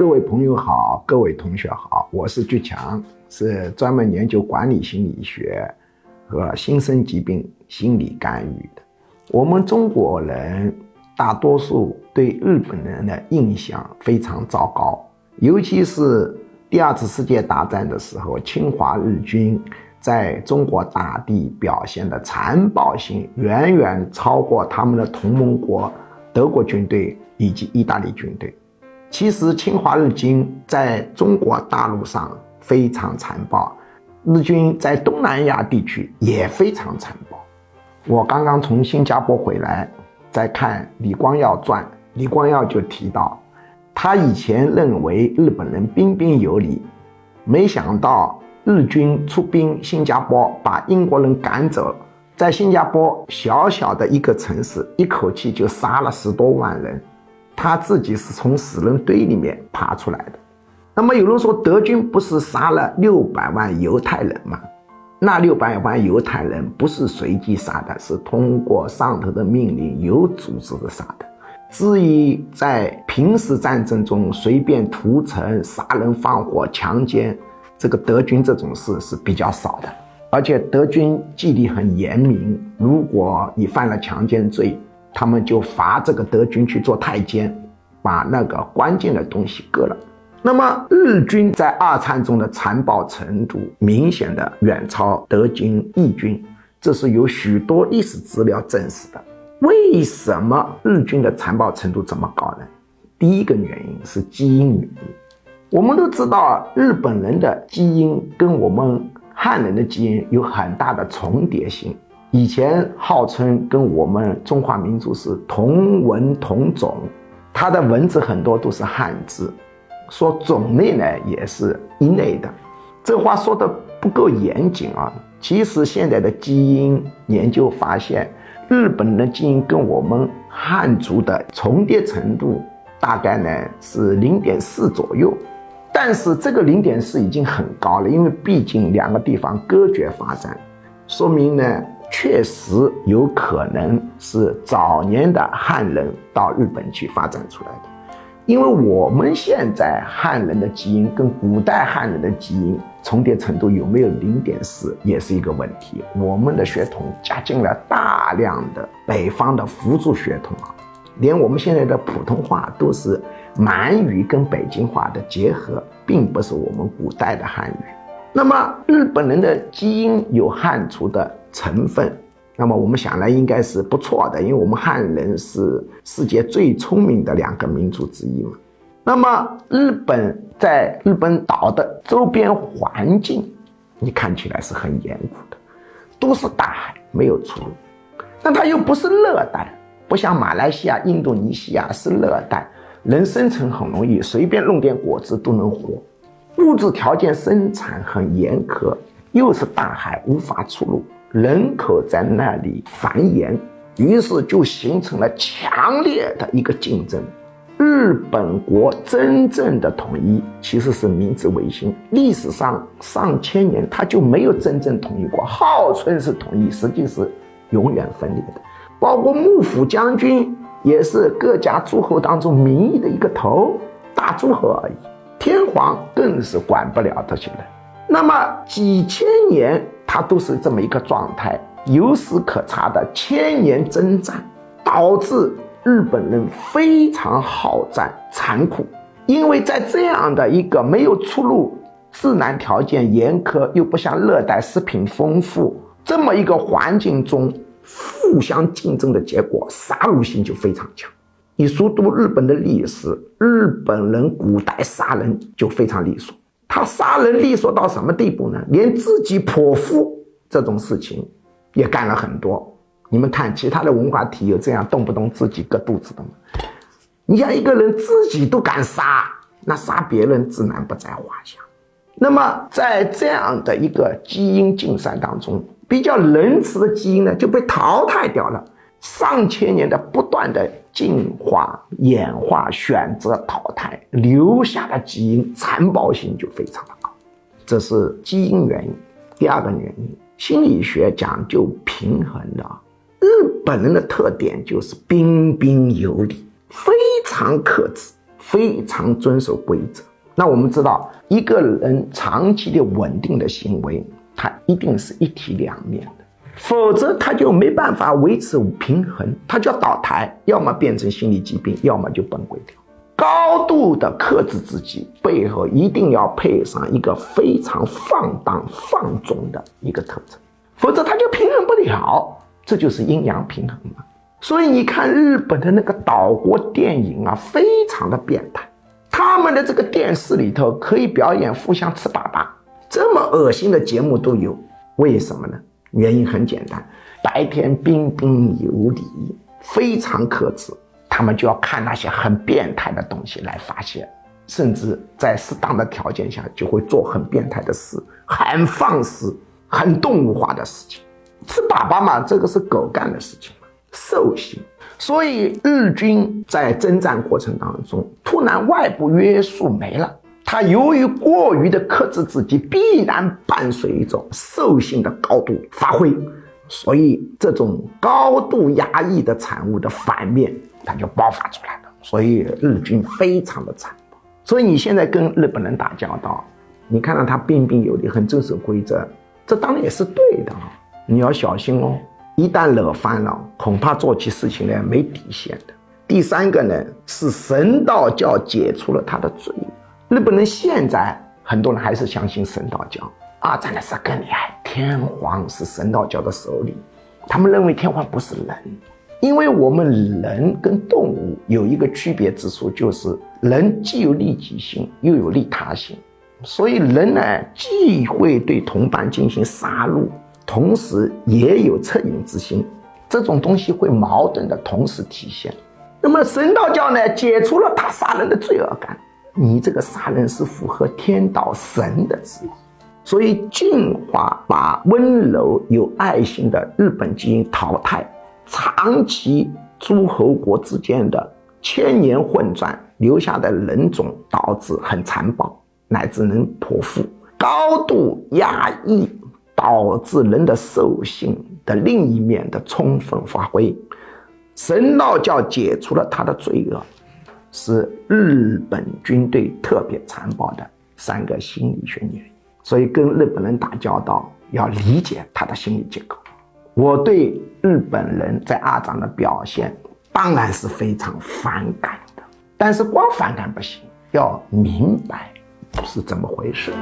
各位朋友好，各位同学好，我是巨强，是专门研究管理心理学和新生疾病心理干预的。我们中国人大多数对日本人的印象非常糟糕，尤其是第二次世界大战的时候，侵华日军在中国大地表现的残暴性远远超过他们的同盟国德国军队以及意大利军队。其实侵华日军在中国大陆上非常残暴，日军在东南亚地区也非常残暴。我刚刚从新加坡回来，在看李光耀传，李光耀就提到，他以前认为日本人彬彬有礼，没想到日军出兵新加坡，把英国人赶走，在新加坡小小的一个城市，一口气就杀了十多万人。他自己是从死人堆里面爬出来的。那么有人说，德军不是杀了六百万犹太人吗？那六百万犹太人不是随机杀的，是通过上头的命令有组织的杀的。至于在平时战争中随便屠城、杀人放火、强奸，这个德军这种事是比较少的。而且德军纪律很严明，如果你犯了强奸罪，他们就罚这个德军去做太监，把那个关键的东西割了。那么日军在二战中的残暴程度明显的远超德军、义军，这是有许多历史资料证实的。为什么日军的残暴程度这么高呢？第一个原因是基因原因。我们都知道，日本人的基因跟我们汉人的基因有很大的重叠性。以前号称跟我们中华民族是同文同种，它的文字很多都是汉字，说种类呢也是一类的，这话说的不够严谨啊。其实现在的基因研究发现，日本的基因跟我们汉族的重叠程度大概呢是零点四左右，但是这个零点四已经很高了，因为毕竟两个地方隔绝发展，说明呢。确实有可能是早年的汉人到日本去发展出来的，因为我们现在汉人的基因跟古代汉人的基因重叠程度有没有零点四，也是一个问题。我们的血统加进了大量的北方的辅助血统啊，连我们现在的普通话都是满语跟北京话的结合，并不是我们古代的汉语。那么日本人的基因有汉族的。成分，那么我们想来应该是不错的，因为我们汉人是世界最聪明的两个民族之一嘛。那么日本在日本岛的周边环境，你看起来是很严酷的，都是大海，没有出路。但它又不是热带，不像马来西亚、印度尼西亚是热带，人生存很容易，随便弄点果子都能活。物质条件生产很严苛，又是大海，无法出路。人口在那里繁衍，于是就形成了强烈的一个竞争。日本国真正的统一其实是明治维新，历史上上千年它就没有真正统一过，号称是统一，实际是永远分裂的。包括幕府将军也是各家诸侯当中民意的一个头，大诸侯而已。天皇更是管不了这些人。那么几千年。它都是这么一个状态，有史可查的千年征战，导致日本人非常好战、残酷。因为在这样的一个没有出路、自然条件严苛又不像热带食品丰富这么一个环境中，互相竞争的结果，杀戮性就非常强。你熟读日本的历史，日本人古代杀人就非常利索。他杀人利索到什么地步呢？连自己剖腹这种事情也干了很多。你们看，其他的文化体有这样动不动自己割肚子的吗？你像一个人自己都敢杀，那杀别人自然不在话下。那么，在这样的一个基因竞赛当中，比较仁慈的基因呢就被淘汰掉了。上千年的不断的进化、演化、选择、淘汰，留下的基因残暴性就非常的高，这是基因原因。第二个原因，心理学讲究平衡的，日本人的特点就是彬彬有礼，非常克制，非常遵守规则。那我们知道，一个人长期的稳定的行为，他一定是一体两面，否则他就没办法维持平衡，他就要倒台，要么变成心理疾病，要么就崩溃掉。高度的克制自己，背后一定要配上一个非常放荡放纵的一个特征，否则他就平衡不了。这就是阴阳平衡嘛。所以你看日本的那个岛国电影啊，非常的变态。他们的这个电视里头可以表演互相吃粑粑，这么恶心的节目都有，为什么呢？原因很简单，白天彬彬有礼，非常克制，他们就要看那些很变态的东西来发泄，甚至在适当的条件下就会做很变态的事，很放肆、很动物化的事情。吃粑粑嘛，这个是狗干的事情嘛，兽性。所以日军在征战过程当中，突然外部约束没了，他由于过于的克制自己，必然伴随一种兽性的高度发挥，所以这种高度压抑的产物的反面，它就爆发出来了。所以日军非常的残暴。所以你现在跟日本人打交道，你看到他彬彬有礼，很遵守规则，这当然也是对的啊，你要小心哦。一旦惹翻了，恐怕做起事情来没底线的。第三个呢，是神道教解除了他的罪。日本人现在很多人还是相信神道教。二战的时候更厉害，天皇是神道教的首领，他们认为天皇不是人，因为我们人跟动物有一个区别之处，就是人既有利己心，又有利他心，所以人呢既会对同伴进行杀戮。同时也有恻隐之心，这种东西会矛盾的同时体现。那么神道教呢，解除了他杀人的罪恶感。你这个杀人是符合天道神的旨意，所以进化把温柔有爱心的日本基因淘汰，长期诸侯国之间的千年混战留下的人种，导致很残暴，乃至能剖腹，高度压抑。导致人的兽性的另一面的充分发挥，神道教解除了他的罪恶，是日本军队特别残暴的三个心理学原因。所以跟日本人打交道要理解他的心理结构。我对日本人在二战的表现当然是非常反感的，但是光反感不行，要明白是怎么回事。